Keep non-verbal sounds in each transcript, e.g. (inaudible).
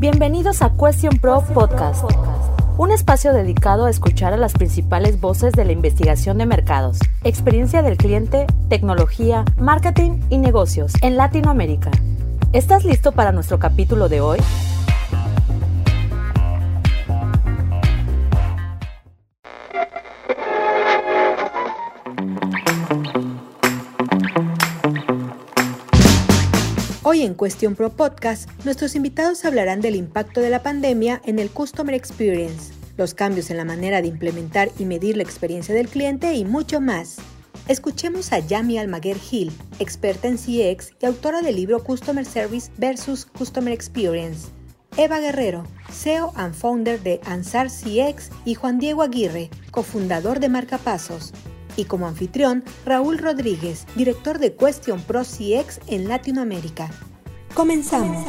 Bienvenidos a Question Pro Podcast, un espacio dedicado a escuchar a las principales voces de la investigación de mercados, experiencia del cliente, tecnología, marketing y negocios en Latinoamérica. ¿Estás listo para nuestro capítulo de hoy? Hoy en Question Pro Podcast, nuestros invitados hablarán del impacto de la pandemia en el Customer Experience, los cambios en la manera de implementar y medir la experiencia del cliente y mucho más. Escuchemos a Yami Almaguer Hill, experta en CX y autora del libro Customer Service versus Customer Experience. Eva Guerrero, CEO and founder de Ansar CX y Juan Diego Aguirre, cofundador de Marcapasos. Y como anfitrión, Raúl Rodríguez, director de Question Pro CX en Latinoamérica. Comenzamos.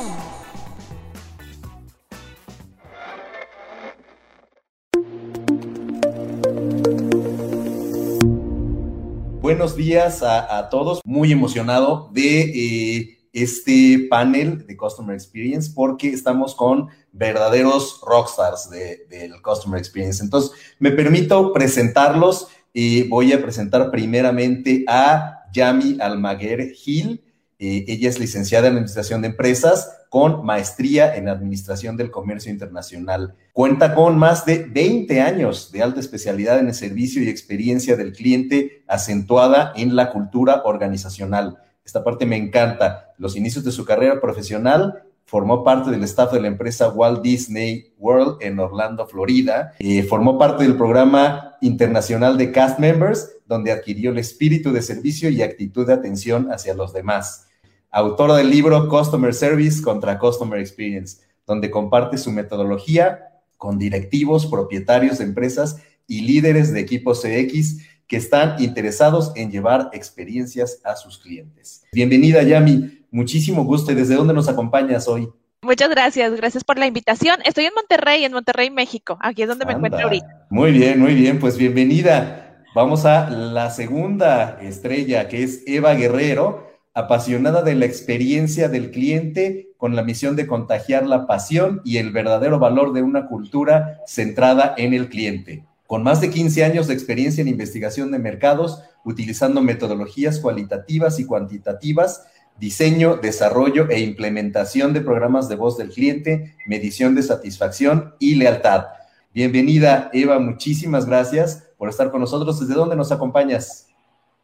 Buenos días a, todos. Muy emocionado de eh, este panel de Customer Experience porque estamos con verdaderos rockstars del Customer Experience. Entonces, me permito presentarlos y voy a presentar primeramente a Yami Almaguer Gil. Eh, ella es licenciada en Administración de Empresas con maestría en Administración del Comercio Internacional. Cuenta con más de 20 años de alta especialidad en el servicio y experiencia del cliente acentuada en la cultura organizacional. Esta parte me encanta. Los inicios de su carrera profesional formó parte del staff de la empresa Walt Disney World en Orlando, Florida. Eh, formó parte del programa internacional de cast members, donde adquirió el espíritu de servicio y actitud de atención hacia los demás. Autora del libro Customer Service contra Customer Experience, donde comparte su metodología con directivos, propietarios de empresas y líderes de equipos CX que están interesados en llevar experiencias a sus clientes. Bienvenida, Yami. Muchísimo gusto. ¿Y desde dónde nos acompañas hoy? Muchas gracias, gracias por la invitación. Estoy en Monterrey, en Monterrey, México. Aquí es donde me encuentro ahorita. Muy bien, muy bien. Pues bienvenida. Vamos a la segunda estrella, que es Eva Guerrero, apasionada de la experiencia del cliente con la misión de contagiar la pasión y el verdadero valor de una cultura centrada en el cliente. Con más de 15 años de experiencia en investigación de mercados, utilizando metodologías cualitativas y cuantitativas, diseño, desarrollo e implementación de programas de voz del cliente, medición de satisfacción y lealtad. Bienvenida, Eva, muchísimas gracias por estar con nosotros. ¿Desde dónde nos acompañas?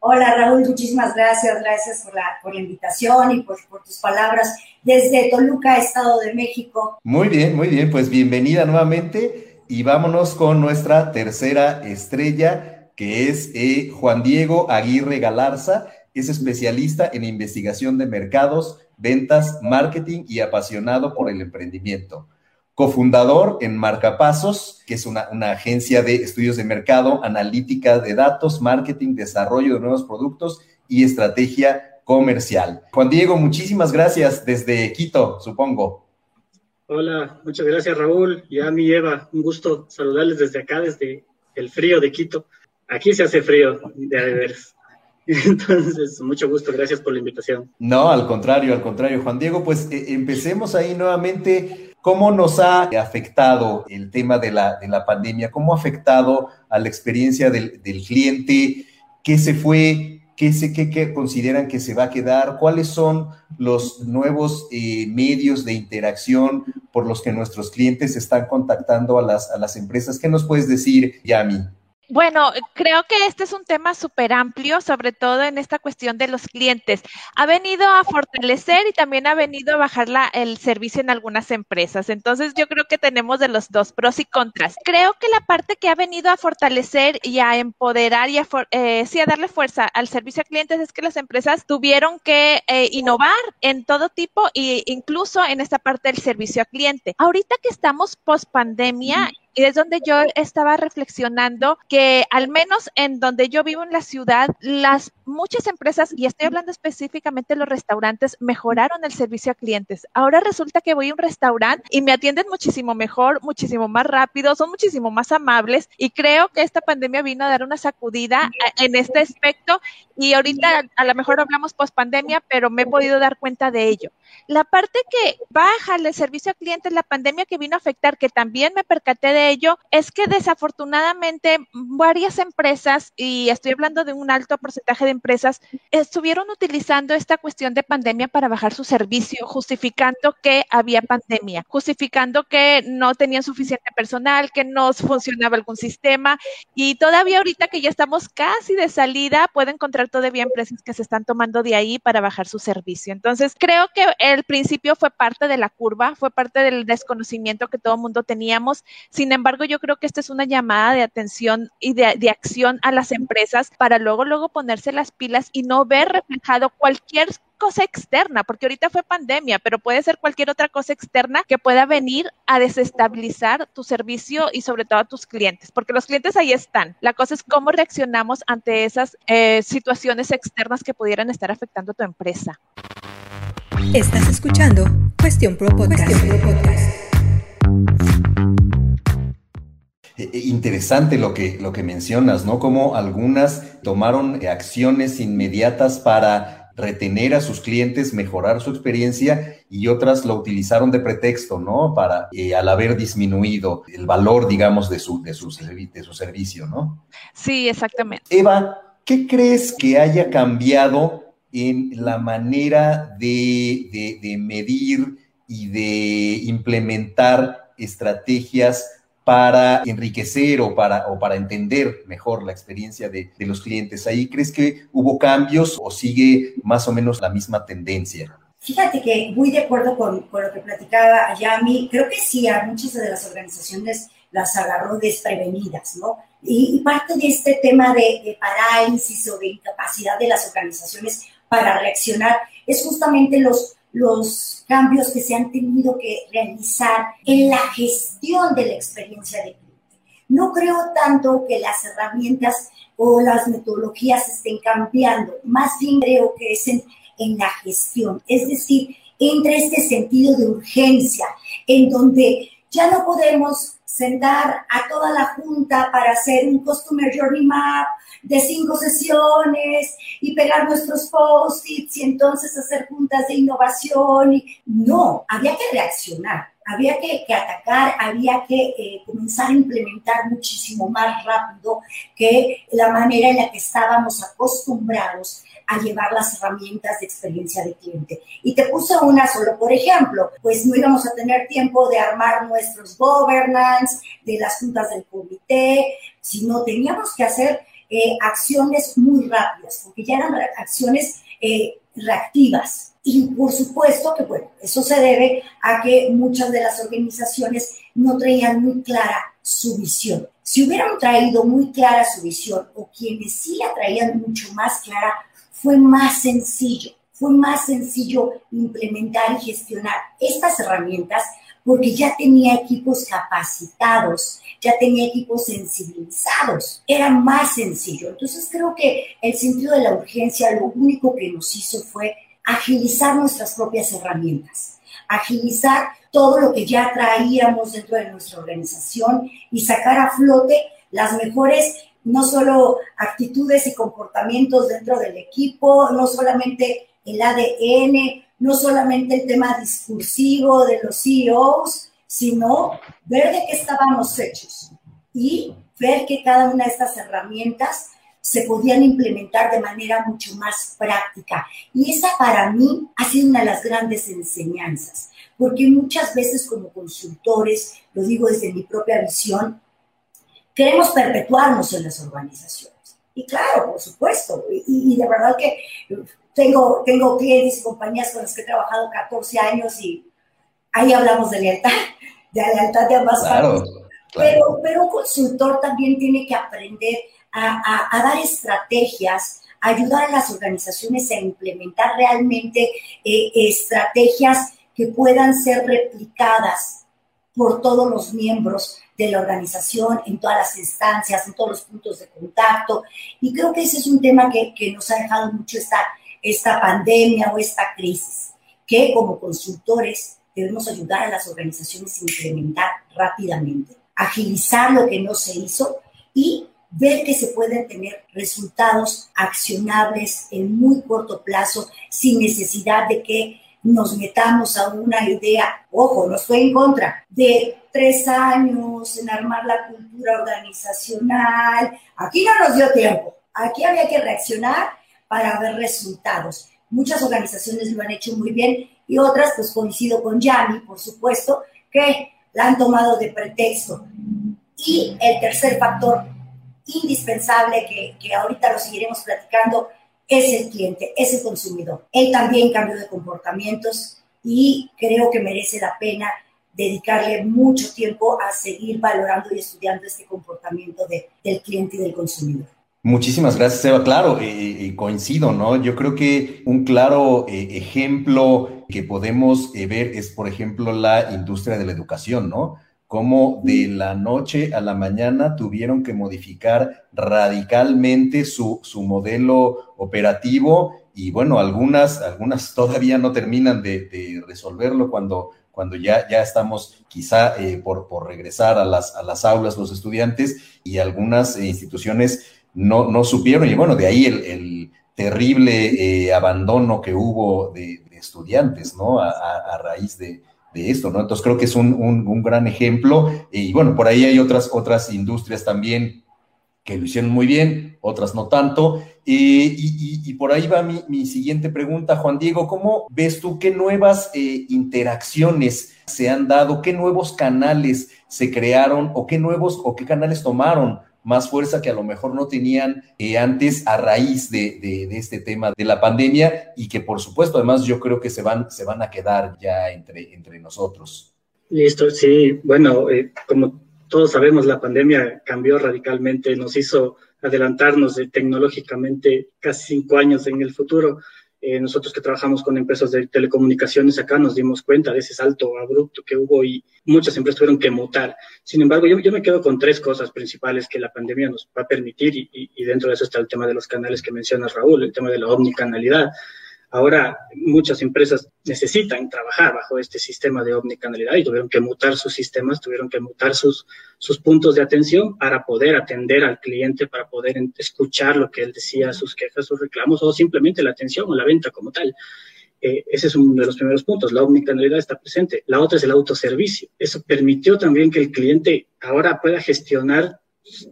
Hola, Raúl, muchísimas gracias. Gracias por la, invitación y por, por tus palabras. Desde Toluca, Estado de México. Muy bien, muy bien. Pues bienvenida nuevamente y vámonos con nuestra tercera estrella, que es eh, Juan Diego Aguirre Galarza es especialista en investigación de mercados, ventas, marketing y apasionado por el emprendimiento. Cofundador en Marcapasos, que es una, agencia de estudios de mercado, analítica de datos, marketing, desarrollo de nuevos productos y estrategia comercial. Juan Diego, muchísimas gracias desde Quito, supongo. Hola, muchas gracias Raúl y a mi Eva. Un gusto saludarles desde acá, desde el frío de Quito. Aquí se hace frío, de veras. (laughs) Entonces, mucho gusto, gracias por la invitación. No, al contrario, al contrario, Juan Diego, pues eh, empecemos ahí nuevamente. ¿Cómo nos ha afectado el tema de la, de la pandemia? ¿Cómo ha afectado a la experiencia del, cliente? ¿Qué se fue? ¿Qué, se, qué, consideran que se va a quedar? ¿Cuáles son los nuevos eh, medios de interacción por los que nuestros clientes están contactando a las, a las empresas? ¿Qué nos puedes decir, Yami? Bueno, creo que este es un tema súper amplio, sobre todo en esta cuestión de los clientes. Ha venido a fortalecer y también ha venido a bajar la, el servicio en algunas empresas. Entonces, yo creo que tenemos de los dos pros y contras. Creo que la parte que ha venido a fortalecer y a empoderar y a, eh, sí, a darle fuerza al servicio a clientes es que las empresas tuvieron que eh, innovar en todo tipo e incluso en esta parte del servicio a cliente. Ahorita que estamos post pandemia, y es donde yo estaba reflexionando que al menos en donde yo vivo en la ciudad, las muchas empresas, y estoy hablando específicamente de los restaurantes, mejoraron el servicio a clientes. Ahora resulta que voy a un restaurante y me atienden muchísimo mejor, muchísimo más rápido, son muchísimo más amables y creo que esta pandemia vino a dar una sacudida en este aspecto y ahorita a lo mejor hablamos post pandemia, pero me he podido dar cuenta de ello. La parte que baja el servicio a clientes, la pandemia que vino a afectar, que también me percaté de ello, es que desafortunadamente varias empresas, y estoy hablando de un alto porcentaje de empresas, estuvieron utilizando esta cuestión de pandemia para bajar su servicio, justificando que había pandemia, justificando que no tenían suficiente personal, que no funcionaba algún sistema, y todavía ahorita que ya estamos casi de salida, pueden encontrar todavía empresas que se están tomando de ahí para bajar su servicio. Entonces, creo que el principio fue parte de la curva, fue parte del desconocimiento que todo el mundo teníamos. Sin embargo, yo creo que esta es una llamada de atención y de, de acción a las empresas para luego, luego ponerse las pilas y no ver reflejado cualquier cosa externa, porque ahorita fue pandemia, pero puede ser cualquier otra cosa externa que pueda venir a desestabilizar tu servicio y sobre todo a tus clientes, porque los clientes ahí están. La cosa es cómo reaccionamos ante esas eh, situaciones externas que pudieran estar afectando a tu empresa. Estás escuchando Cuestión Pro Podcast. Eh, eh, interesante lo que, lo que mencionas, ¿no? Como algunas tomaron acciones inmediatas para retener a sus clientes, mejorar su experiencia y otras lo utilizaron de pretexto, ¿no? Para, eh, al haber disminuido el valor, digamos, de su, de, su, de su servicio, ¿no? Sí, exactamente. Eva, ¿qué crees que haya cambiado en la manera de, de, de medir y de implementar estrategias para enriquecer o para, o para entender mejor la experiencia de, de, los clientes. ¿Ahí crees que hubo cambios o sigue más o menos la misma tendencia? Fíjate que muy de acuerdo con, con lo que platicaba Yami, creo que sí, a muchas de las organizaciones las agarró desprevenidas, ¿no? Y, y parte de este tema de, de parálisis o de incapacidad de las organizaciones para reaccionar es justamente los los cambios que se han tenido que realizar en la gestión de la experiencia de cliente. No creo tanto que las herramientas o las metodologías estén cambiando, más bien creo que es en, en la gestión, es decir, entre este sentido de urgencia, en donde ya no podemos sentar a toda la junta para hacer un Customer Journey Map de cinco sesiones y pegar nuestros post-its y entonces hacer juntas de innovación. Y... No, había que reaccionar, había que, atacar, había que eh, comenzar a implementar muchísimo más rápido que la manera en la que estábamos acostumbrados a llevar las herramientas de experiencia de cliente. Y te puse una solo, por ejemplo, pues no íbamos a tener tiempo de armar nuestros governance, de las juntas del comité, sino teníamos que hacer eh, acciones muy rápidas, porque ya eran acciones eh, reactivas. Y por supuesto que, bueno, eso se debe a que muchas de las organizaciones no traían muy clara su visión. Si hubieran traído muy clara su visión, o quienes sí la traían mucho más clara, fue más sencillo, fue más sencillo implementar y gestionar estas herramientas porque ya tenía equipos capacitados, ya tenía equipos sensibilizados, era más sencillo. Entonces creo que el sentido de la urgencia lo único que nos hizo fue agilizar nuestras propias herramientas, agilizar todo lo que ya traíamos dentro de nuestra organización y sacar a flote las mejores no solo actitudes y comportamientos dentro del equipo, no solamente el ADN, no solamente el tema discursivo de los CEOs, sino ver de qué estábamos hechos y ver que cada una de estas herramientas se podían implementar de manera mucho más práctica. Y esa para mí ha sido una de las grandes enseñanzas, porque muchas veces como consultores, lo digo desde mi propia visión, queremos perpetuarnos en las organizaciones. Y claro, por supuesto, y, y, de verdad que tengo, tengo clientes y compañías con las que he trabajado 14 años y ahí hablamos de lealtad, de lealtad de ambas claro, partes. Claro. Pero, pero un consultor también tiene que aprender a, a, a dar estrategias, a ayudar a las organizaciones a implementar realmente eh, estrategias que puedan ser replicadas por todos los miembros de la organización, en todas las instancias, en todos los puntos de contacto. Y creo que ese es un tema que, que nos ha dejado mucho esta, esta pandemia o esta crisis, que como consultores debemos ayudar a las organizaciones a implementar rápidamente, agilizar lo que no se hizo y ver que se pueden tener resultados accionables en muy corto plazo sin necesidad de que nos metamos a una idea, ojo, no estoy en contra, de tres años en armar la cultura organizacional. Aquí no nos dio tiempo. Aquí había que reaccionar para ver resultados. Muchas organizaciones lo han hecho muy bien y otras, pues coincido con Yami, por supuesto, que la han tomado de pretexto. Y el tercer factor indispensable que, que ahorita lo seguiremos platicando es el cliente, es el consumidor. Él también cambió de comportamientos y creo que merece la pena dedicarle mucho tiempo a seguir valorando y estudiando este comportamiento del cliente y del consumidor. Muchísimas gracias, Eva. Claro, eh, eh, coincido, ¿no? Yo creo que un claro eh, ejemplo que podemos ver es, por ejemplo, la industria de la educación, ¿no? Cómo de la noche a la mañana tuvieron que modificar radicalmente su, su modelo operativo y bueno, algunas, algunas (laughs) todavía no terminan de, resolverlo cuando, cuando ya, ya estamos quizá por, por regresar a las, a las aulas los estudiantes y algunas instituciones no, no supieron, y bueno, de ahí el, terrible eh, abandono que hubo de, estudiantes, ¿no? A, raíz de, esto, ¿no? Entonces creo que es un, gran ejemplo, y bueno, por ahí hay otras, otras industrias también que lo hicieron muy bien, otras no tanto. y, por ahí va mi, siguiente pregunta, Juan Diego, ¿cómo ves tú qué nuevas eh, interacciones se han dado, qué nuevos canales se crearon o qué nuevos o qué canales tomaron más fuerza que a lo mejor no tenían eh, antes a raíz de, este tema de la pandemia y que por supuesto además yo creo que se van, se van a quedar ya entre, entre nosotros. Listo, sí, bueno, eh, como todos sabemos, la pandemia cambió radicalmente, nos hizo adelantarnos tecnológicamente casi cinco años en el futuro. Eh, nosotros que trabajamos con empresas de telecomunicaciones acá nos dimos cuenta de ese salto abrupto que hubo y muchas empresas tuvieron que mutar. Sin embargo, yo, yo me quedo con tres cosas principales que la pandemia nos va a permitir y, y, dentro de eso está el tema de los canales que mencionas, Raúl, el tema de la omnicanalidad. Ahora muchas empresas necesitan trabajar bajo este sistema de omnicanalidad y tuvieron que mutar sus sistemas, tuvieron que mutar sus, sus puntos de atención para poder atender al cliente, para poder escuchar lo que él decía, sus quejas, sus reclamos o simplemente la atención o la venta como tal. Eh, ese es uno de los primeros puntos. La omnicanalidad está presente. La otra es el autoservicio. Eso permitió también que el cliente ahora pueda gestionar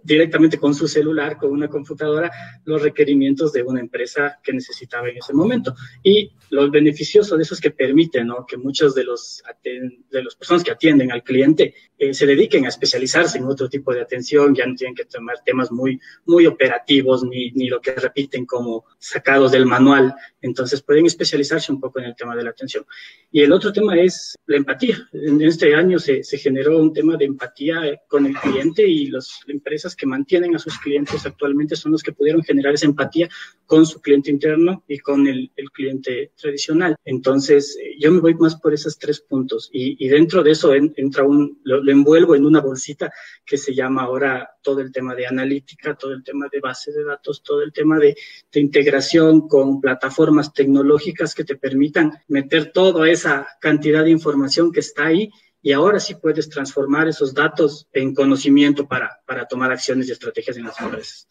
directamente con su celular, con una computadora, los requerimientos de una empresa que necesitaba en ese momento. Y los beneficiosos de eso es que permiten que muchos de los, de las personas que atienden al cliente eh, se dediquen a especializarse en otro tipo de atención, ya no tienen que tomar temas muy, muy operativos ni, ni lo que repiten como sacados del manual, entonces pueden especializarse un poco en el tema de la atención. Y el otro tema es la empatía. En este año se, generó un tema de empatía con el cliente y las empresas que mantienen a sus clientes actualmente son los que pudieron generar esa empatía con su cliente interno y con el, el cliente tradicional. Entonces, eh, yo me voy más por esos tres puntos y, dentro de eso entra un, lo, envuelvo en una bolsita que se llama ahora todo el tema de analítica, todo el tema de base de datos, todo el tema de, de integración con plataformas tecnológicas que te permitan meter toda esa cantidad de información que está ahí y ahora sí puedes transformar esos datos en conocimiento para, para tomar acciones y estrategias en las empresas.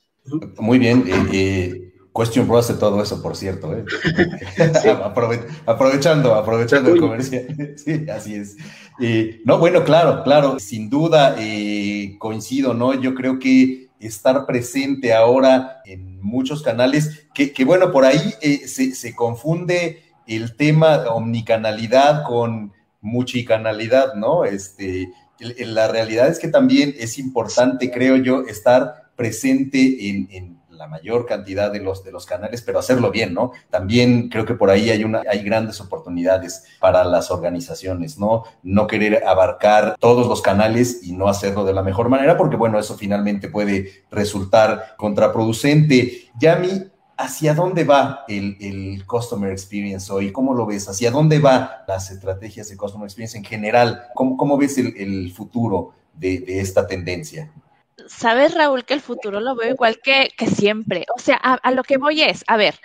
Muy bien. Question Pro hace todo eso, por cierto. ¿eh? (laughs) (laughs) aprovechando, aprovechando el comercial. (laughs) sí, así es. no, bueno, claro, claro, sin duda eh, coincido, ¿no? Yo creo que estar presente ahora en muchos canales, que, que bueno, por ahí eh, se, se, confunde el tema omnicanalidad con multicanalidad, ¿no? Este, la realidad es que también es importante, creo yo, estar presente en, en la mayor cantidad de los, de los canales, pero hacerlo bien, ¿no? También creo que por ahí hay, una, hay grandes oportunidades para las organizaciones, ¿no? No querer abarcar todos los canales y no hacerlo de la mejor manera, porque bueno, eso finalmente puede resultar contraproducente. Yami, ¿hacia dónde va el, el, Customer Experience hoy? ¿Cómo lo ves? ¿Hacia dónde van las estrategias de Customer Experience en general? ¿Cómo, cómo ves el, el futuro de, de esta tendencia? Sabes, Raúl, que el futuro lo veo igual que, siempre. O sea, a, a, lo que voy es, a ver,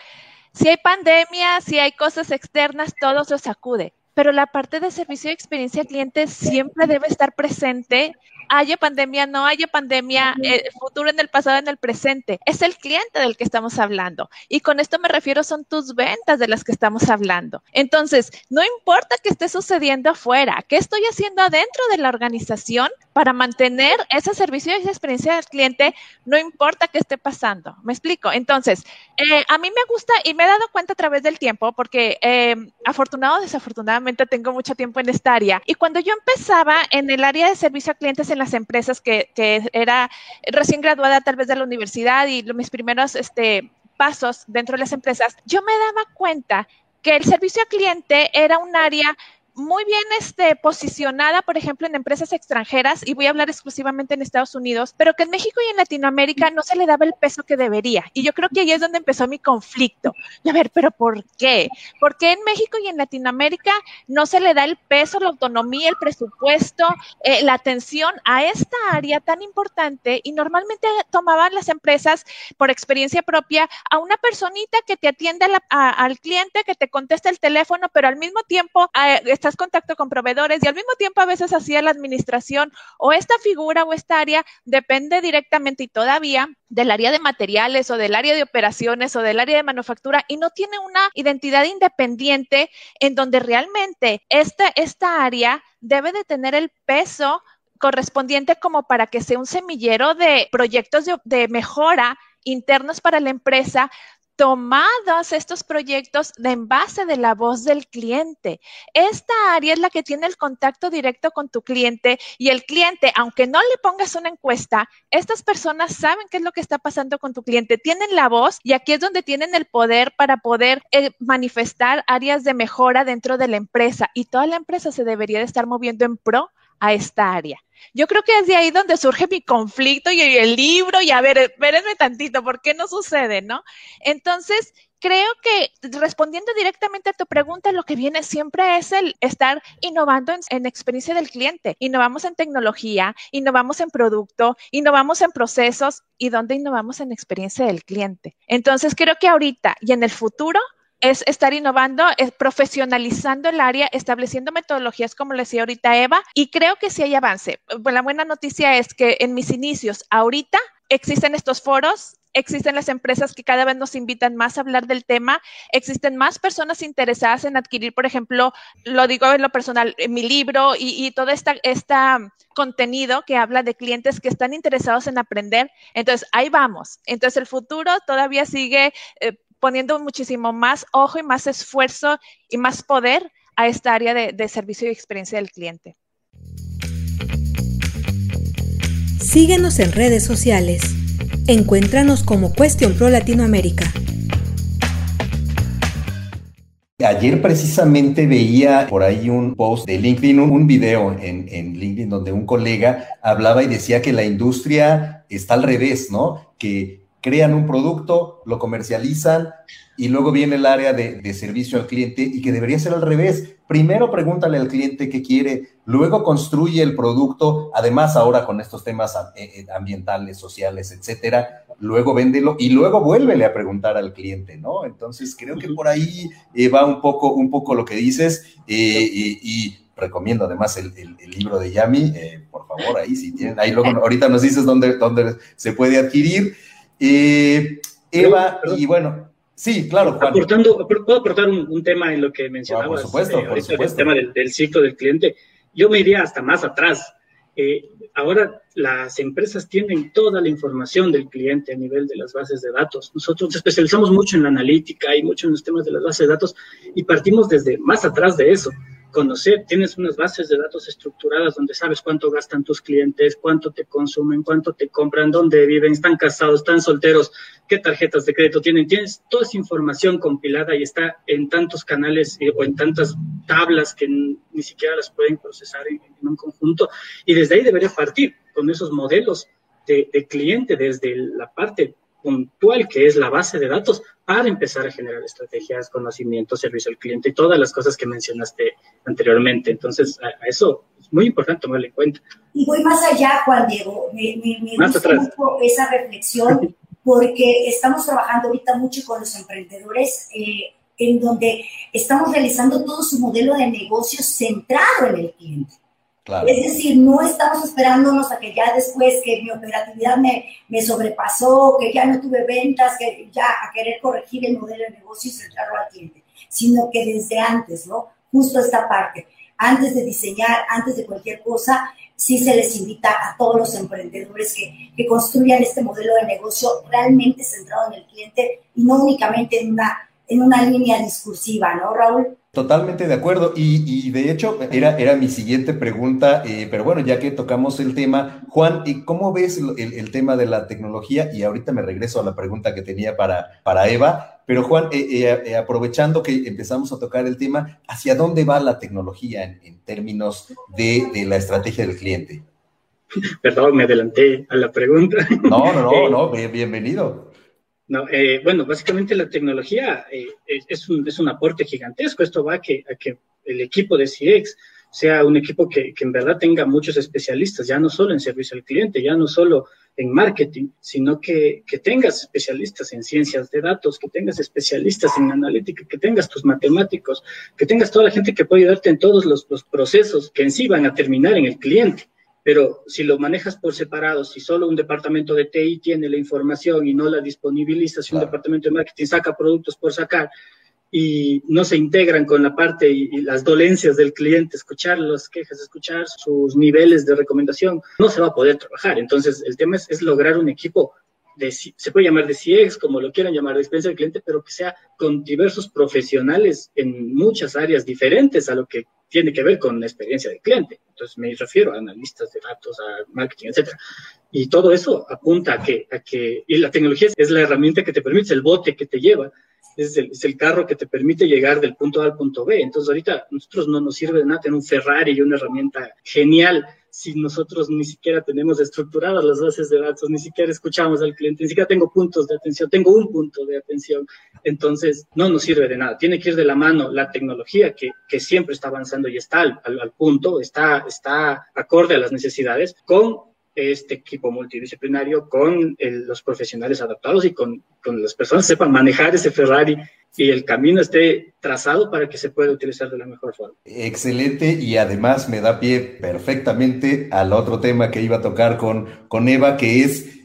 si hay pandemia, si hay cosas externas, todo se sacude, pero la parte de servicio y experiencia cliente siempre debe estar presente haya pandemia, no haya pandemia, el futuro en el pasado, en el presente. Es el cliente del que estamos hablando. Y con esto me refiero, son tus ventas de las que estamos hablando. Entonces, no importa qué esté sucediendo afuera, qué estoy haciendo adentro de la organización para mantener ese servicio y esa experiencia del cliente, no importa qué esté pasando. ¿Me explico? Entonces, eh, a mí me gusta y me he dado cuenta a través del tiempo, porque eh, afortunado o desafortunadamente tengo mucho tiempo en esta área. Y cuando yo empezaba en el área de servicio a clientes en las empresas, que, que era recién graduada tal vez de la universidad y mis primeros este, pasos dentro de las empresas, yo me daba cuenta que el servicio a cliente era un área muy bien este, posicionada, por ejemplo, en empresas extranjeras, y voy a hablar exclusivamente en Estados Unidos, pero que en México y en Latinoamérica no se le daba el peso que debería. Y yo creo que ahí es donde empezó mi conflicto. a ver, pero ¿por qué? ¿Por qué en México y en Latinoamérica no se le da el peso, la autonomía, el presupuesto, eh, la atención a esta área tan importante? Y normalmente tomaban las empresas, por experiencia propia, a una personita que te atiende al cliente, que te contesta el teléfono, pero al mismo tiempo eh, está contacto con proveedores y al mismo tiempo a veces hacía la administración o esta figura o esta área depende directamente y todavía del área de materiales o del área de operaciones o del área de manufactura y no tiene una identidad independiente en donde realmente esta, esta área debe de tener el peso correspondiente como para que sea un semillero de proyectos de, mejora internos para la empresa, tomados estos proyectos de en base de la voz del cliente. Esta área es la que tiene el contacto directo con tu cliente y el cliente, aunque no le pongas una encuesta, estas personas saben qué es lo que está pasando con tu cliente, tienen la voz y aquí es donde tienen el poder para poder eh, manifestar áreas de mejora dentro de la empresa y toda la empresa se debería de estar moviendo en pro a esta área. Yo creo que es de ahí donde surge mi conflicto y el libro y a ver, espérenme tantito, ¿por qué no sucede, no? Entonces, creo que respondiendo directamente a tu pregunta, lo que viene siempre es el estar innovando en, en, experiencia del cliente. Innovamos en tecnología, innovamos en producto, innovamos en procesos y donde innovamos en experiencia del cliente. Entonces, creo que ahorita y en el futuro es estar innovando, es profesionalizando el área, estableciendo metodologías, como le decía ahorita Eva, y creo que sí hay avance. la buena noticia es que en mis inicios, ahorita existen estos foros, existen las empresas que cada vez nos invitan más a hablar del tema, existen más personas interesadas en adquirir, por ejemplo, lo digo en lo personal, mi libro y, todo este esta contenido que habla de clientes que están interesados en aprender. Entonces, ahí vamos. Entonces, el futuro todavía sigue eh, poniendo muchísimo más ojo y más esfuerzo y más poder a esta área de, servicio y experiencia del cliente. Síguenos en redes sociales. Encuéntranos como Cuestión Pro Latinoamérica. Ayer precisamente veía por ahí un post de LinkedIn, un, video en, en, LinkedIn donde un colega hablaba y decía que la industria está al revés, ¿no? Que crean un producto, lo comercializan y luego viene el área de, servicio al cliente y que debería ser al revés. Primero pregúntale al cliente qué quiere, luego construye el producto, además ahora con estos temas eh, eh, ambientales, sociales, etcétera, luego véndelo y luego vuélvele a preguntar al cliente, ¿no? Entonces creo que por ahí eh, va un poco, un poco lo que dices y, recomiendo además el, libro de Yami, por favor, ahí si tienen, ahí luego ahorita nos dices dónde, dónde se puede adquirir. Eh, Eva, y bueno, sí, claro, Juan. Aportando, ¿Puedo aportar un, tema en lo que mencionabas? por supuesto, por supuesto. El tema del, ciclo del cliente. Yo me iría hasta más atrás. Eh, ahora las empresas tienen toda la información del cliente a nivel de las bases de datos. Nosotros nos especializamos mucho en la analítica y mucho en los temas de las bases de datos y partimos desde más atrás de eso conocer, tienes unas bases de datos estructuradas donde sabes cuánto gastan tus clientes, cuánto te consumen, cuánto te compran, dónde viven, están casados, están solteros, qué tarjetas de crédito tienen. Tienes toda esa información compilada y está en tantos canales eh, o en tantas tablas que ni siquiera las pueden procesar en, un conjunto. Y desde ahí debería partir con esos modelos de, de cliente, desde la parte puntual que es la base de datos para empezar a generar estrategias, conocimiento, servicio al cliente y todas las cosas que mencionaste anteriormente. Entonces, a, eso es muy importante tomarlo en cuenta. Y voy más allá, Juan Diego. Me, me, gusta mucho esa reflexión (laughs) porque estamos trabajando ahorita mucho con los emprendedores. Eh, en donde estamos realizando todo su modelo de negocio centrado en el cliente. Es decir, no estamos esperándonos a que ya después que mi operatividad me, me sobrepasó, que ya no tuve ventas, que ya a querer corregir el modelo de negocio y centrarlo al cliente, sino que desde antes, ¿no? Justo esta parte, antes de diseñar, antes de cualquier cosa, sí se les invita a todos los emprendedores que, que construyan este modelo de negocio realmente centrado en el cliente y no únicamente en una, en una línea discursiva, ¿no, Raúl? Totalmente de acuerdo. Y, de hecho, era, era mi siguiente pregunta, eh, pero bueno, ya que tocamos el tema, Juan, ¿y cómo ves el, tema de la tecnología? Y ahorita me regreso a la pregunta que tenía para, para Eva. Pero Juan, eh, eh, aprovechando que empezamos a tocar el tema, ¿hacia dónde va la tecnología en, términos de, de, la estrategia del cliente? Perdón, me adelanté a la pregunta. No, no, no, (laughs) no, bienvenido. No, eh, bueno, básicamente la tecnología eh, es, un, es, un, aporte gigantesco. Esto va a que, a que el equipo de CX sea un equipo que, en verdad tenga muchos especialistas, ya no solo en servicio al cliente, ya no solo en marketing, sino que, tengas especialistas en ciencias de datos, que tengas especialistas en analítica, que tengas tus matemáticos, que tengas toda la gente que puede ayudarte en todos los procesos que en sí van a terminar en el cliente. Pero si lo manejas por separado, si solo un departamento de TI tiene la información y no la disponibiliza, si un departamento de marketing saca productos por sacar y no se integran con la parte y, las dolencias del cliente, escuchar las quejas, escuchar sus niveles de recomendación, no se va a poder trabajar. Entonces, el tema es, lograr un equipo de, se puede llamar de CX, como lo quieran llamar, de experiencia del cliente, pero que sea con diversos profesionales en muchas áreas diferentes a lo que tiene que ver con la experiencia del cliente. Entonces me refiero a analistas de datos, a marketing, etcétera. Y todo eso apunta a que, a que y la tecnología es la herramienta que te permite, el bote que te lleva, es el, es el, carro que te permite llegar del punto A al punto B. Entonces ahorita nosotros no nos sirve de nada tener un Ferrari y una herramienta genial si nosotros ni siquiera tenemos estructuradas las bases de datos, ni siquiera escuchamos al cliente, ni siquiera tengo puntos de atención, tengo un punto de atención, entonces no nos sirve de nada. Tiene que ir de la mano la tecnología que, que siempre está avanzando y está al, al, punto, está, está acorde a las necesidades, con este equipo multidisciplinario, con los profesionales adaptados y con, con las personas que sepan manejar ese Ferrari y el camino esté trazado para que se pueda utilizar de la mejor forma. Excelente y además me da pie perfectamente al otro tema que iba a tocar con, con Eva, que es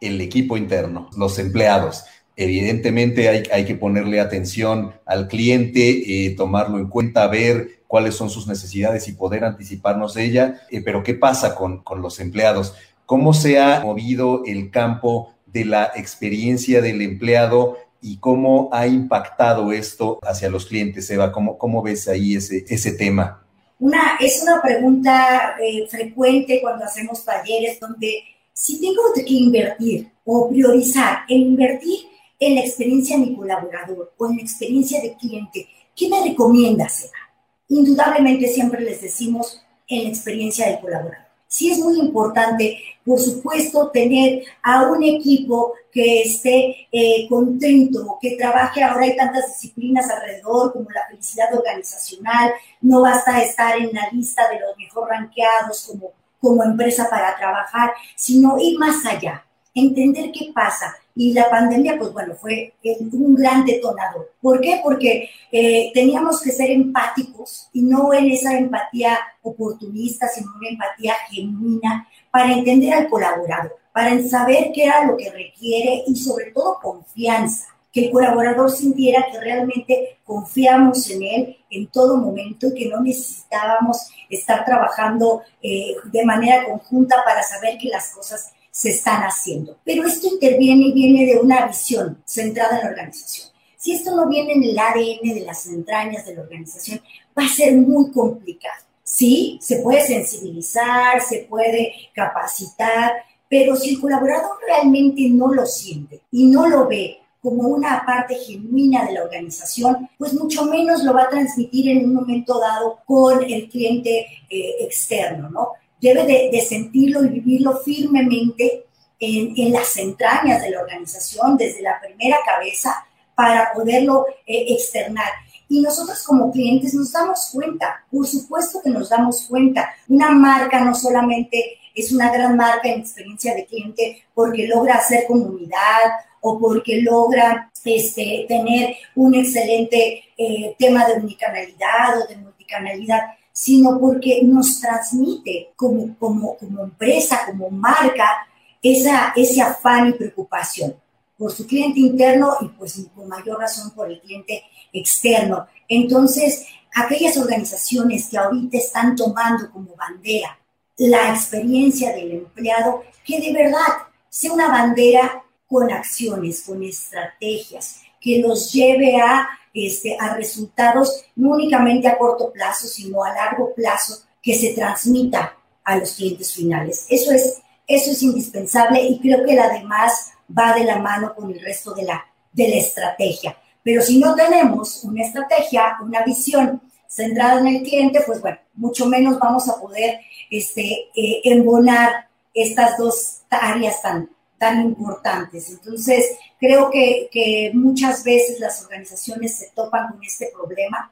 el equipo interno, los empleados. Evidentemente hay, hay que ponerle atención al cliente, eh, tomarlo en cuenta, ver cuáles son sus necesidades y poder anticiparnos de ella. Eh, pero ¿qué pasa con, con los empleados? ¿Cómo se ha movido el campo de la experiencia del empleado y cómo ha impactado esto hacia los clientes, Eva. ¿Cómo, cómo ves ahí ese, ese tema? Una, es una pregunta eh, frecuente cuando hacemos talleres donde si tengo que invertir o priorizar en invertir en la experiencia de mi colaborador o en la experiencia del cliente, ¿qué me recomiendas, Eva? Indudablemente siempre les decimos en la experiencia del colaborador. Sí es muy importante, por supuesto, tener a un equipo que esté eh, contento, que trabaje. Ahora hay tantas disciplinas alrededor como la felicidad organizacional. No basta estar en la lista de los mejor ranqueados como, como empresa para trabajar, sino ir más allá, entender qué pasa, y la pandemia, pues bueno, fue un gran detonador. ¿Por qué? Porque eh, teníamos que ser empáticos y no en esa empatía oportunista, sino una empatía genuina para entender al colaborador, para saber qué era lo que requiere y sobre todo confianza que el colaborador sintiera que realmente confiamos en él en todo momento y que no necesitábamos estar trabajando eh, de manera conjunta para saber que las cosas se están haciendo. Pero esto interviene y viene de una visión centrada en la organización. Si esto no viene en el ADN de las entrañas de la organización, va a ser muy complicado. Sí, se puede sensibilizar, se puede capacitar, pero si el colaborador realmente no lo siente y no lo ve como una parte genuina de la organización, pues mucho menos lo va a transmitir en un momento dado con el cliente eh, externo, ¿no? Debe de, sentirlo y vivirlo firmemente en, las entrañas de la organización, desde la primera cabeza, para poderlo eh, externar. Y nosotros como clientes nos damos cuenta, por supuesto que nos damos cuenta. Una marca no solamente es una gran marca en experiencia de cliente porque logra hacer comunidad o porque logra este, tener un excelente eh, tema de unicanalidad o de multicanalidad, sino porque nos transmite como, como, como empresa, como marca, esa, ese afán y preocupación por su cliente interno y pues con mayor razón por el cliente externo. Entonces, aquellas organizaciones que ahorita están tomando como bandera la experiencia del empleado, que de verdad sea una bandera con acciones, con estrategias, que los lleve a, este, a resultados no únicamente a corto plazo, sino a largo plazo, que se transmita a los clientes finales. Eso es, eso es indispensable y creo que la demás va de la mano con el resto de la, de la estrategia. Pero si no tenemos una estrategia, una visión centrada en el cliente, pues bueno, mucho menos vamos a poder este, eh, embonar estas dos áreas tan, tan importantes. Entonces, creo que, muchas veces las organizaciones se topan con este problema.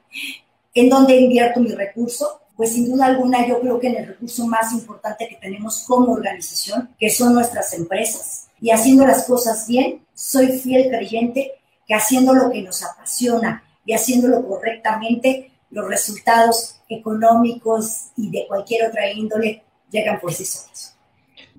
¿En dónde invierto mi recurso? Pues sin duda alguna yo creo que en el recurso más importante que tenemos como organización, que son nuestras empresas. Y haciendo las cosas bien, soy fiel creyente que haciendo lo que nos apasiona y haciéndolo correctamente, los resultados económicos y de cualquier otra índole llegan por sí solos.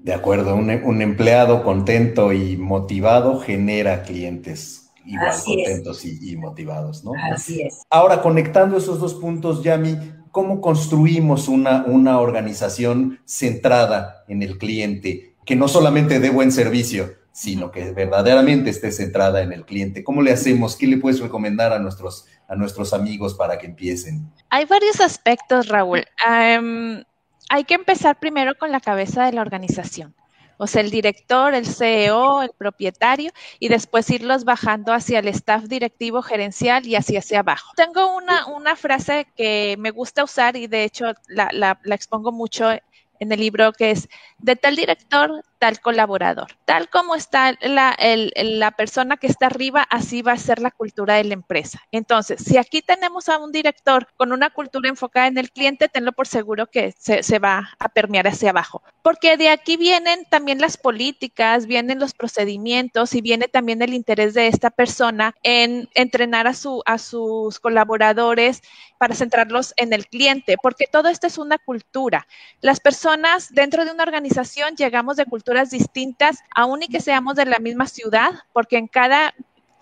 De acuerdo, un, empleado contento y motivado genera clientes igual contentos y, motivados, ¿no? Así es. Ahora, conectando esos dos puntos, Yami, ¿cómo construimos una, una organización centrada en el cliente que no solamente dé buen servicio, sino que verdaderamente esté centrada en el cliente. ¿Cómo le hacemos? ¿Qué le puedes recomendar a nuestros, a nuestros amigos para que empiecen? Hay varios aspectos, Raúl. Hay que empezar primero con la cabeza de la organización. O sea, el director, el CEO, el propietario, y después irlos bajando hacia el staff directivo, gerencial y hacia hacia abajo. Tengo una, una frase que me gusta usar y de hecho la, la, la expongo mucho en el libro que es de tal director, tal colaborador. Tal como está la, la, persona que está arriba, así va a ser la cultura de la empresa. Entonces, si aquí tenemos a un director con una cultura enfocada en el cliente, tenlo por seguro que se, se va a permear hacia abajo. Porque de aquí vienen también las políticas, vienen los procedimientos y viene también el interés de esta persona en entrenar a, su, a sus colaboradores para centrarlos en el cliente, porque todo esto es una cultura. Las personas dentro de una organización llegamos de culturas distintas, aun y que seamos de la misma ciudad, porque en cada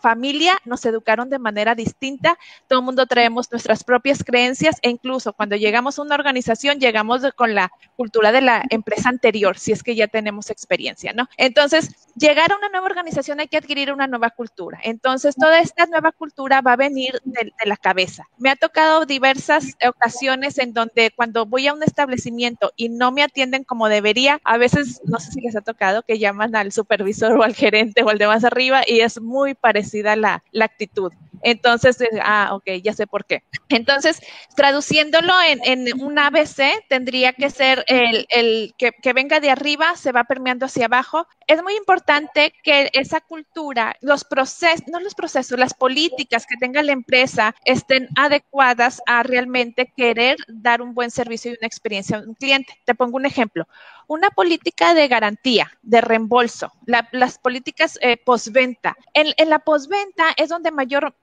familia nos educaron de manera distinta, todo el mundo traemos nuestras propias creencias e incluso cuando llegamos a una organización llegamos con la cultura de la empresa anterior, si es que ya tenemos experiencia, ¿no? Entonces, llegar a una nueva organización hay que adquirir una nueva cultura. Entonces, toda esta nueva cultura va a venir de, la cabeza. Me ha tocado diversas ocasiones en donde cuando voy a un establecimiento y no me atienden como debería, a veces, no sé si les ha tocado, que llaman al supervisor o al gerente o al de más arriba y es muy parecido la, la actitud. Entonces, eh, ah, ok, ya sé por qué. Entonces, traduciéndolo en, en un ABC, tendría que ser el, el que, que, venga de arriba, se va permeando hacia abajo. Es muy importante que esa cultura, los procesos, no los procesos, las políticas que tenga la empresa estén adecuadas a realmente querer dar un buen servicio y una experiencia a un cliente. Te pongo un ejemplo. Una política de garantía, de reembolso, las políticas eh, postventa. En, en la postventa es donde mayor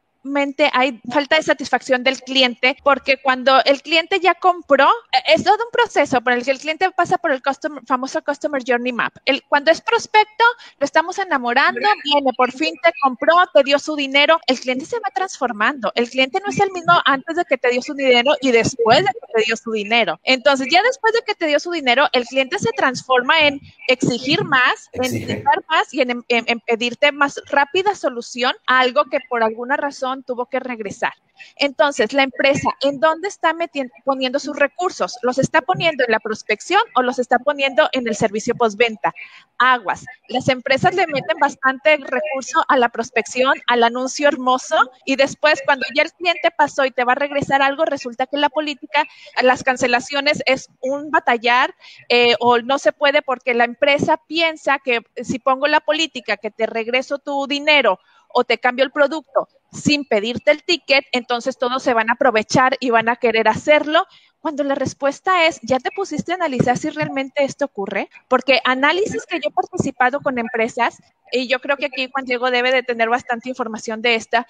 hay falta de satisfacción del cliente porque cuando el cliente ya compró, e, es todo un proceso por el que el cliente pasa por el famoso Customer Journey Map. El, cuando es prospecto, lo estamos enamorando, viene, por fin te compró, te dio su dinero, el cliente se va transformando. El cliente no es el mismo antes de que te dio su dinero y después de que te dio su dinero. Entonces, ya después de que te dio su dinero, el cliente se transforma en exigir más, en dar más y en, en pedirte más rápida solución a algo que por alguna razón tuvo que regresar. Entonces, la empresa, ¿en dónde está poniendo sus recursos? ¿Los está poniendo en la prospección o los está poniendo en el servicio postventa? Aguas. Las empresas le meten bastante recurso a la prospección, al anuncio hermoso y después cuando ya el cliente pasó y te va a regresar algo, resulta que la política, las cancelaciones es un batallar eh, o no se puede porque la empresa piensa que si pongo la política que te regreso tu dinero o te cambio el producto sin pedirte el ticket, entonces todos se van a aprovechar y van a querer hacerlo. Cuando la respuesta es, ¿ya te pusiste a analizar si realmente esto ocurre? Porque análisis que yo he participado con empresas, y yo creo que aquí Juan Diego debe de tener bastante información de esta,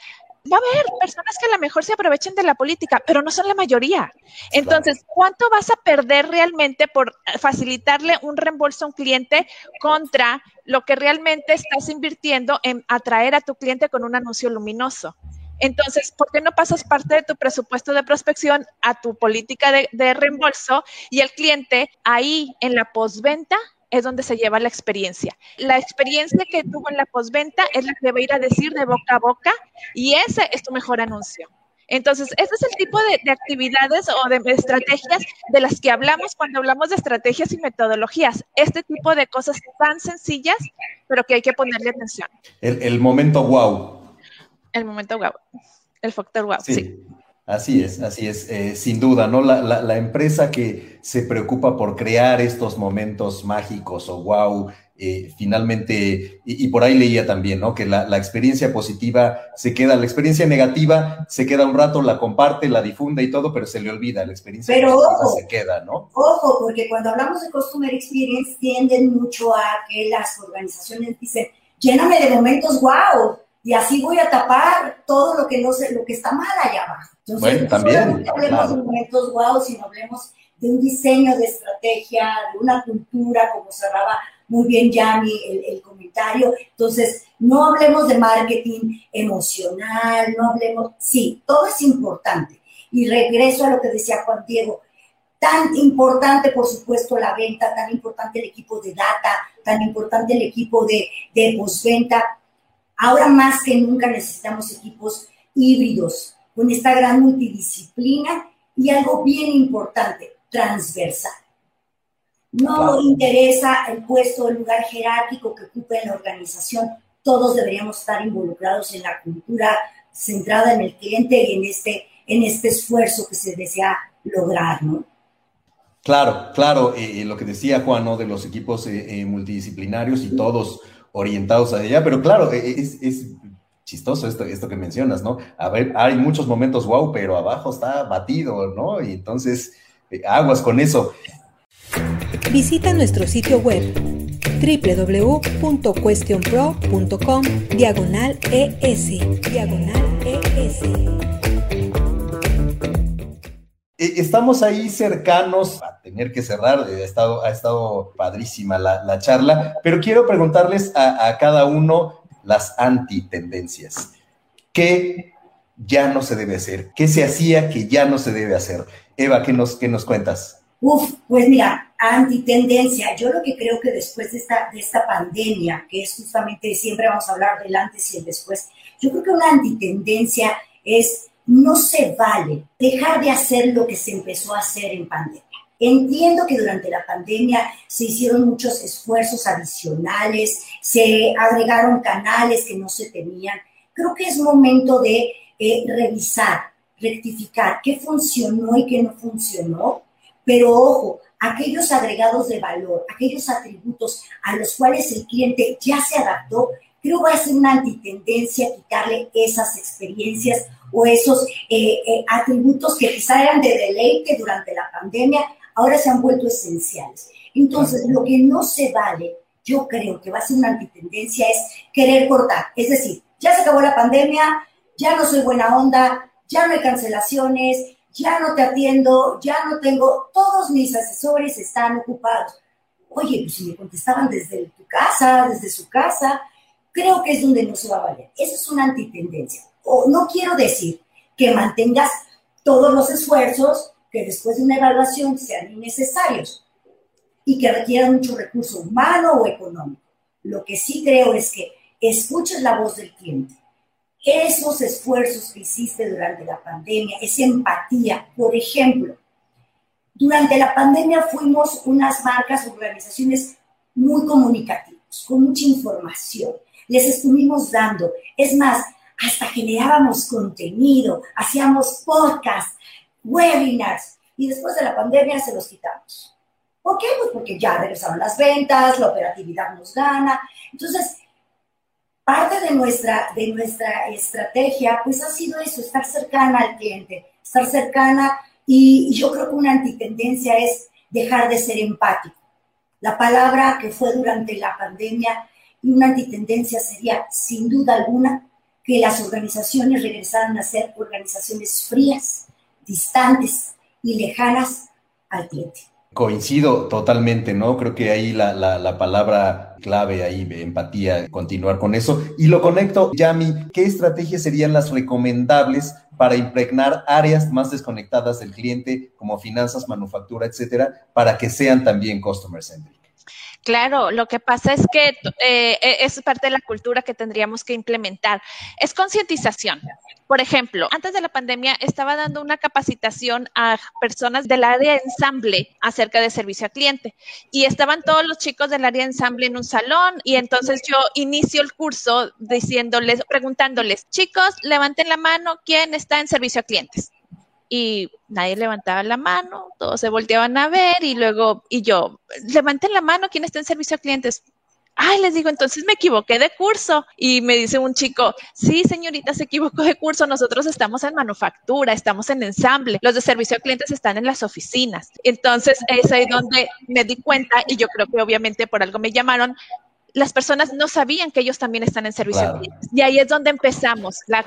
va a haber personas que a lo mejor se aprovechen de la política, pero no son la mayoría. Entonces, ¿cuánto vas a perder realmente por facilitarle un reembolso a un cliente contra lo que realmente estás invirtiendo en atraer a tu cliente con un anuncio luminoso? Entonces, ¿por qué no pasas parte de tu presupuesto de prospección a tu política de, de reembolso y el cliente ahí en la postventa es donde se lleva la experiencia. La experiencia que tuvo en la postventa es la que va a ir a decir de boca a boca y ese es tu mejor anuncio. Entonces, ese es el tipo de, actividades o de estrategias de las que hablamos cuando hablamos de estrategias y metodologías. Este tipo de cosas tan sencillas, pero que hay que ponerle atención. El, momento wow. El momento wow. El factor wow, sí. Así es, así es, eh, sin duda, ¿no? La, la, empresa que se preocupa por crear estos momentos mágicos o wow, eh, finalmente, y, por ahí leía también, ¿no? Que la, la, experiencia positiva se queda, la experiencia negativa se queda un rato, la comparte, la difunde y todo, pero se le olvida, la experiencia pero se queda, ¿no? Ojo, porque cuando hablamos de Customer Experience tienden mucho a que las organizaciones dicen, lléname de momentos wow, y así voy a tapar todo lo que no sé, lo que está mal allá abajo. Entonces, bueno, también. No hablemos de momentos wow, sino hablemos de un diseño de estrategia, de una cultura, como cerraba muy bien Yami el, el comentario. Entonces, no hablemos de marketing emocional, no hablemos, sí, todo es importante. Y regreso a lo que decía Juan Diego, tan importante, por supuesto, la venta, tan importante el equipo de data, tan importante el equipo de, de postventa, Ahora más que nunca necesitamos equipos híbridos con esta gran multidisciplina y algo bien importante, transversal. No interesa el puesto, el lugar jerárquico que ocupe en la organización, todos deberíamos estar involucrados en la cultura centrada en el cliente y en este, en este esfuerzo que se desea lograr, ¿no? Claro, claro, eh, eh, lo que decía Juan, ¿no? De los equipos eh, multidisciplinarios y todos orientados a ella, pero claro, e, e, es, chistoso esto, esto que mencionas, ¿no? A ver, hay muchos momentos wow, pero abajo está batido, ¿no? Y entonces, eh, aguas con eso. Visita nuestro sitio web www.questionpro.com diagonal ES diagonal ES. E, estamos ahí cercanos a tener que cerrar, ha estado, ha estado padrísima la, charla, pero quiero preguntarles a, cada uno las antitendencias. ¿Qué ya no se debe hacer? ¿Qué se hacía que ya no se debe hacer? Eva, ¿qué nos, qué nos cuentas? Uf, pues mira, antitendencia. Yo lo que creo que después de esta, de esta pandemia, que es justamente siempre vamos a hablar del antes y el después, yo creo que una antitendencia es no se vale dejar de hacer lo que se empezó a hacer en pandemia. Entiendo que durante la pandemia se hicieron muchos esfuerzos adicionales, se agregaron canales que no se tenían. Creo que es momento de eh, revisar, rectificar qué funcionó y qué no funcionó, pero ojo, aquellos agregados de valor, aquellos atributos a los cuales el cliente ya se adaptó, creo va a ser una antitendencia quitarle esas experiencias o esos eh, eh, atributos que quizá eran de deleite durante la pandemia, ahora se han vuelto esenciales. Entonces, lo que no se vale, yo creo que va a ser una antitendencia, es querer cortar. Es decir, ya se acabó la pandemia, ya no soy buena onda, ya no hay cancelaciones, ya no te atiendo, ya no tengo, todos mis asesores están ocupados. Oye, pues si me contestaban desde tu casa, desde su casa, creo que es donde no se va a valer. Eso es una antitendencia o no quiero decir que mantengas todos los esfuerzos que después de una evaluación sean innecesarios y que requieran mucho recurso humano o económico. Lo que sí creo es que escuches la voz del cliente. Esos esfuerzos que hiciste durante la pandemia, esa empatía, por ejemplo, durante la pandemia fuimos unas marcas, organizaciones muy comunicativas, con mucha información. Les estuvimos dando. Es más, hasta generábamos contenido, hacíamos podcasts, webinars, y después de la pandemia se los quitamos. ¿Por qué? Pues porque ya regresaron las ventas, la operatividad nos gana. Entonces, parte de nuestra, de nuestra estrategia, pues ha sido eso, estar cercana al cliente, estar cercana, y yo creo que una antitendencia es dejar de ser empático. La palabra que fue durante la pandemia y una antitendencia sería, sin duda alguna, que las organizaciones regresaran a ser organizaciones frías, distantes y lejanas al cliente. Coincido totalmente, ¿no? Creo que ahí la, la, palabra clave, ahí, empatía, continuar con eso. Y lo conecto, Yami, ¿qué estrategias serían las recomendables para impregnar áreas más desconectadas del cliente, como finanzas, manufactura, etcétera, para que sean también customer centric? Claro, lo que pasa es que eh, e, es parte de la cultura que tendríamos que implementar. Es concientización. Por ejemplo, antes de la pandemia estaba dando una capacitación a personas del área de ensamble acerca de servicio al cliente y estaban todos los chicos del área de ensamble en un salón y entonces yo inicio el curso diciéndoles, preguntándoles, chicos, levanten la mano, ¿quién está en servicio a clientes? Y nadie levantaba la mano, todos se volteaban a ver y luego, y yo, levanten la mano, ¿quién está en servicio a clientes? Ay, les digo, entonces me equivoqué de curso. Y me dice un chico, sí, señorita, se equivocó de curso. Nosotros estamos en manufactura, estamos en ensamble. Los de servicio a clientes están en las oficinas. Entonces, es ahí donde me di cuenta y yo creo que obviamente por algo me llamaron las personas no sabían que ellos también están en servicio Y ahí es donde empezamos. La,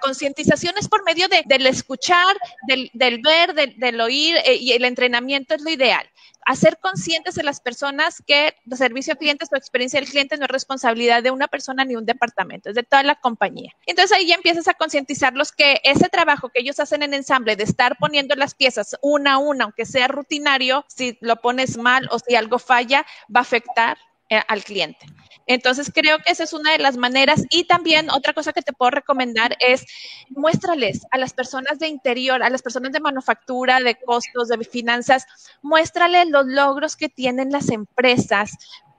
concientización es por medio del escuchar, del, ver, del, oír eh, y el entrenamiento es lo ideal. Hacer conscientes de las personas que el servicio a clientes o experiencia del cliente no es responsabilidad de una persona ni un departamento, es de toda la compañía. Entonces ahí ya empiezas a concientizarlos que ese trabajo que ellos hacen en ensamble de estar poniendo las piezas una a una, aunque sea rutinario, si lo pones mal o si algo falla, va a afectar al cliente. Entonces creo que esa es una de las maneras y también otra cosa que te puedo recomendar es muéstrales a las personas de interior, a las personas de manufactura, de costos, de finanzas, muéstrales los logros que tienen las empresas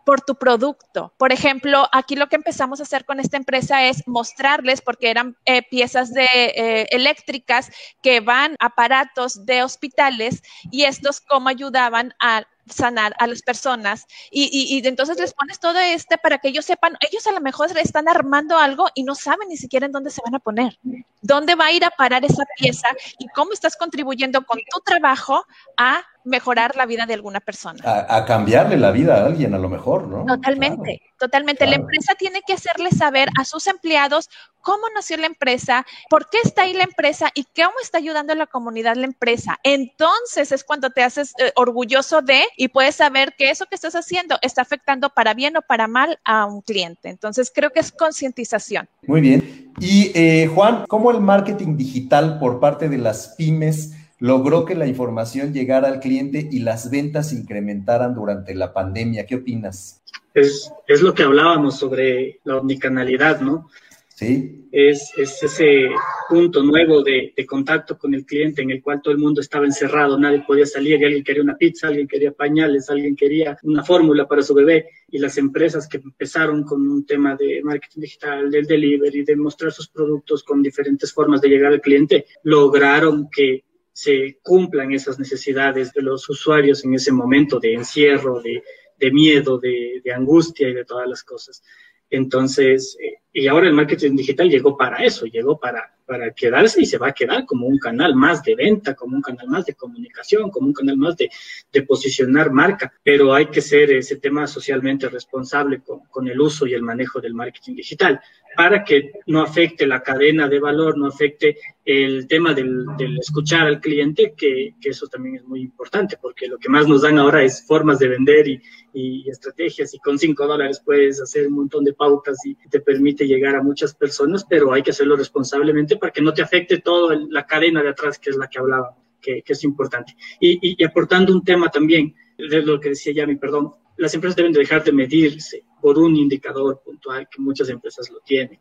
por tu producto. Por ejemplo, aquí lo que empezamos a hacer con esta empresa es mostrarles, porque eran eh, piezas de eh, eléctricas que van aparatos de hospitales y estos cómo ayudaban a sanar a las personas. Y, y, entonces les pones todo este para que ellos sepan, ellos a lo mejor están armando algo y no saben ni siquiera en dónde se van a poner, dónde va a ir a parar esa pieza y cómo estás contribuyendo con tu trabajo a mejorar la vida de alguna persona. A, cambiarle la vida a alguien a lo mejor, ¿no? Totalmente, totalmente. La empresa tiene que hacerle saber a sus empleados cómo nació la empresa, por qué está ahí la empresa y cómo está ayudando a la comunidad la empresa. Entonces es cuando te haces eh, orgulloso de y puedes saber que eso que estás haciendo está afectando para bien o para mal a un cliente. Entonces creo que es concientización. Muy bien. Y eh, Juan, ¿cómo el marketing digital por parte de las pymes logró que la información llegara al cliente y las ventas incrementaran durante la pandemia. ¿Qué opinas? Es, es lo que hablábamos sobre la omnicanalidad, ¿no? Sí. Es, es ese punto nuevo de, de, contacto con el cliente en el cual todo el mundo estaba encerrado, nadie podía salir, y alguien quería una pizza, alguien quería pañales, alguien quería una fórmula para su bebé, y las empresas que empezaron con un tema de marketing digital, del delivery, de mostrar sus productos con diferentes formas de llegar al cliente, lograron que se cumplan esas necesidades de los usuarios en ese momento de encierro, de, miedo, de, angustia y de todas las cosas. Entonces, eh, y ahora el marketing digital llegó para eso, llegó para, para quedarse y se va a quedar como un canal más de venta, como un canal más de comunicación, como un canal más de, de posicionar marca, pero hay que ser ese tema socialmente responsable con, el uso y el manejo del marketing digital para que no afecte la cadena de valor, no afecte el tema del, del escuchar al cliente, que, eso también es muy importante, porque lo que más nos dan ahora es formas de vender y, y estrategias, y con cinco dólares puedes hacer un montón de pautas y te permite llegar a muchas personas, pero hay que hacerlo responsablemente para que no te afecte toda la cadena de atrás, que es la que hablaba, que, que es importante. Y, y, aportando un tema también, de lo que decía Yami, perdón, las empresas deben de dejar de medirse por un indicador puntual, que muchas empresas lo tienen.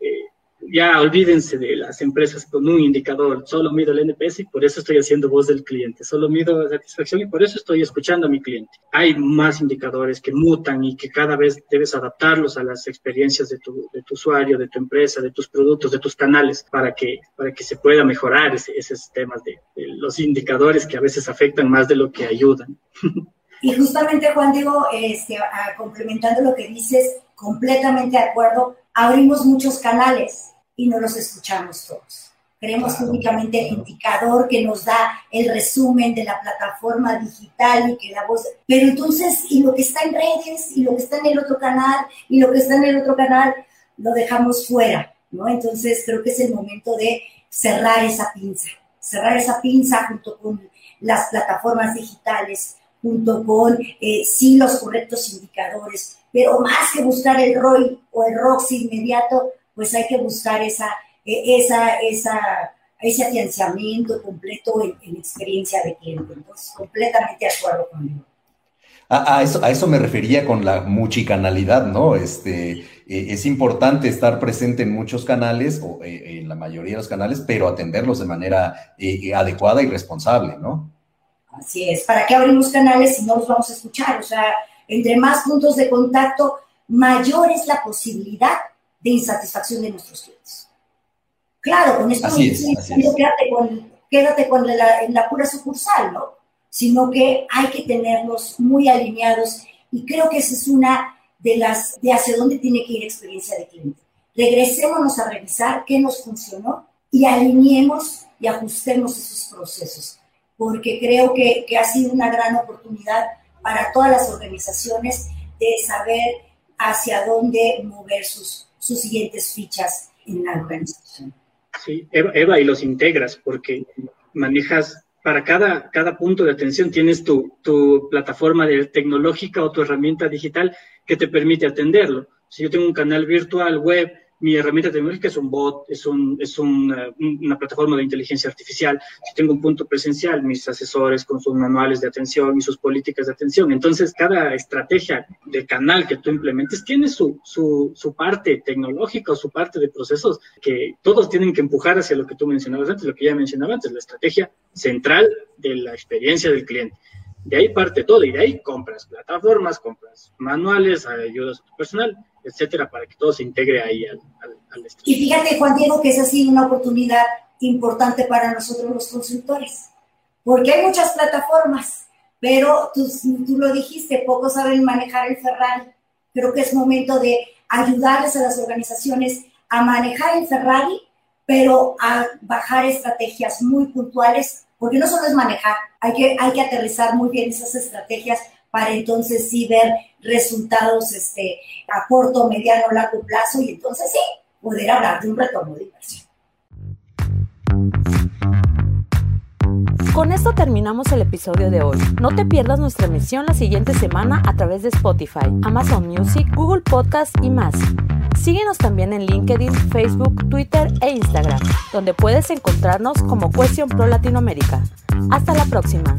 Eh, ya olvídense de las empresas con un indicador, solo mido el NPS y por eso estoy haciendo voz del cliente, solo mido satisfacción y por eso estoy escuchando a mi cliente. Hay más indicadores que mutan y que cada vez debes adaptarlos a las experiencias de tu, usuario, de tu empresa, de tus productos, de tus canales, para que, para que se pueda mejorar esos temas de, los indicadores que a veces afectan más de lo que ayudan. (laughs) Y justamente, Juan, digo, este, complementando lo que dices, completamente de acuerdo, abrimos muchos canales y no los escuchamos todos. Creemos únicamente el indicador que nos da el resumen de la plataforma digital y que la voz... Pero entonces, y lo que está en redes, y lo que está en el otro canal, y lo que está en el otro canal, lo dejamos fuera. ¿no? Entonces creo que es el momento de cerrar esa pinza, cerrar esa pinza junto con las plataformas digitales, junto con eh, sí los correctos indicadores, pero más que buscar el ROI o el ROX inmediato, pues hay que buscar esa, e, esa, esa, ese afianzamiento completo en, experiencia de cliente. Entonces, completamente de acuerdo conmigo. A, eso, a eso me refería con la multicanalidad, ¿no? Este, e, es importante estar presente en muchos canales, o e, en la mayoría de los canales, pero atenderlos de manera adecuada y responsable, ¿no? Así es. ¿Para qué abrimos canales si no los vamos a escuchar? O sea, entre más puntos de contacto, mayor es la posibilidad de insatisfacción de nuestros clientes. Claro, con esto no diciendo quédate con, quédate con la, la pura sucursal, ¿no? Sino que hay que tenerlos muy alineados y creo que esa es una de las de hacia dónde tiene que ir experiencia de cliente. Regresémonos a revisar qué nos funcionó y alineemos y ajustemos esos procesos porque creo que, ha sido una gran oportunidad para todas las organizaciones de saber hacia dónde mover sus, sus siguientes fichas en la organización. Sí, Eva, y los integras porque manejas, para cada, cada punto de atención tienes tu, tu plataforma de tecnológica o tu herramienta digital que te permite atenderlo. Si yo tengo un canal virtual, web, mi herramienta tecnológica es un bot, es, un, es una plataforma de inteligencia artificial. Si tengo un punto presencial, mis asesores con sus manuales de atención y sus políticas de atención. Entonces, cada estrategia de canal que tú implementes tiene su, su, su parte tecnológica o su parte de procesos que todos tienen que empujar hacia lo que tú mencionabas antes, lo que ya mencionaba antes, la estrategia central de la experiencia del cliente. De ahí parte todo y de ahí compras plataformas, compras manuales, ayudas a tu personal etcétera, para que todo se integre ahí al, al, Y fíjate, Juan Diego, que ha sido una oportunidad importante para nosotros los consultores, porque hay muchas plataformas, pero tú, tú lo dijiste, pocos saben manejar el Ferrari. Creo que es momento de ayudarles a las organizaciones a manejar el Ferrari, pero a bajar estrategias muy puntuales, porque no solo es manejar, hay que, hay que aterrizar muy bien esas estrategias para entonces sí ver resultados este, a corto, mediano, largo plazo y entonces sí, poder hablar de un retorno de inversión. Con esto terminamos el episodio de hoy. No te pierdas nuestra emisión la siguiente semana a través de Spotify, Amazon Music, Google Podcast y más. Síguenos también en LinkedIn, Facebook, Twitter e Instagram, donde puedes encontrarnos como Question Pro Latinoamérica. Hasta la próxima.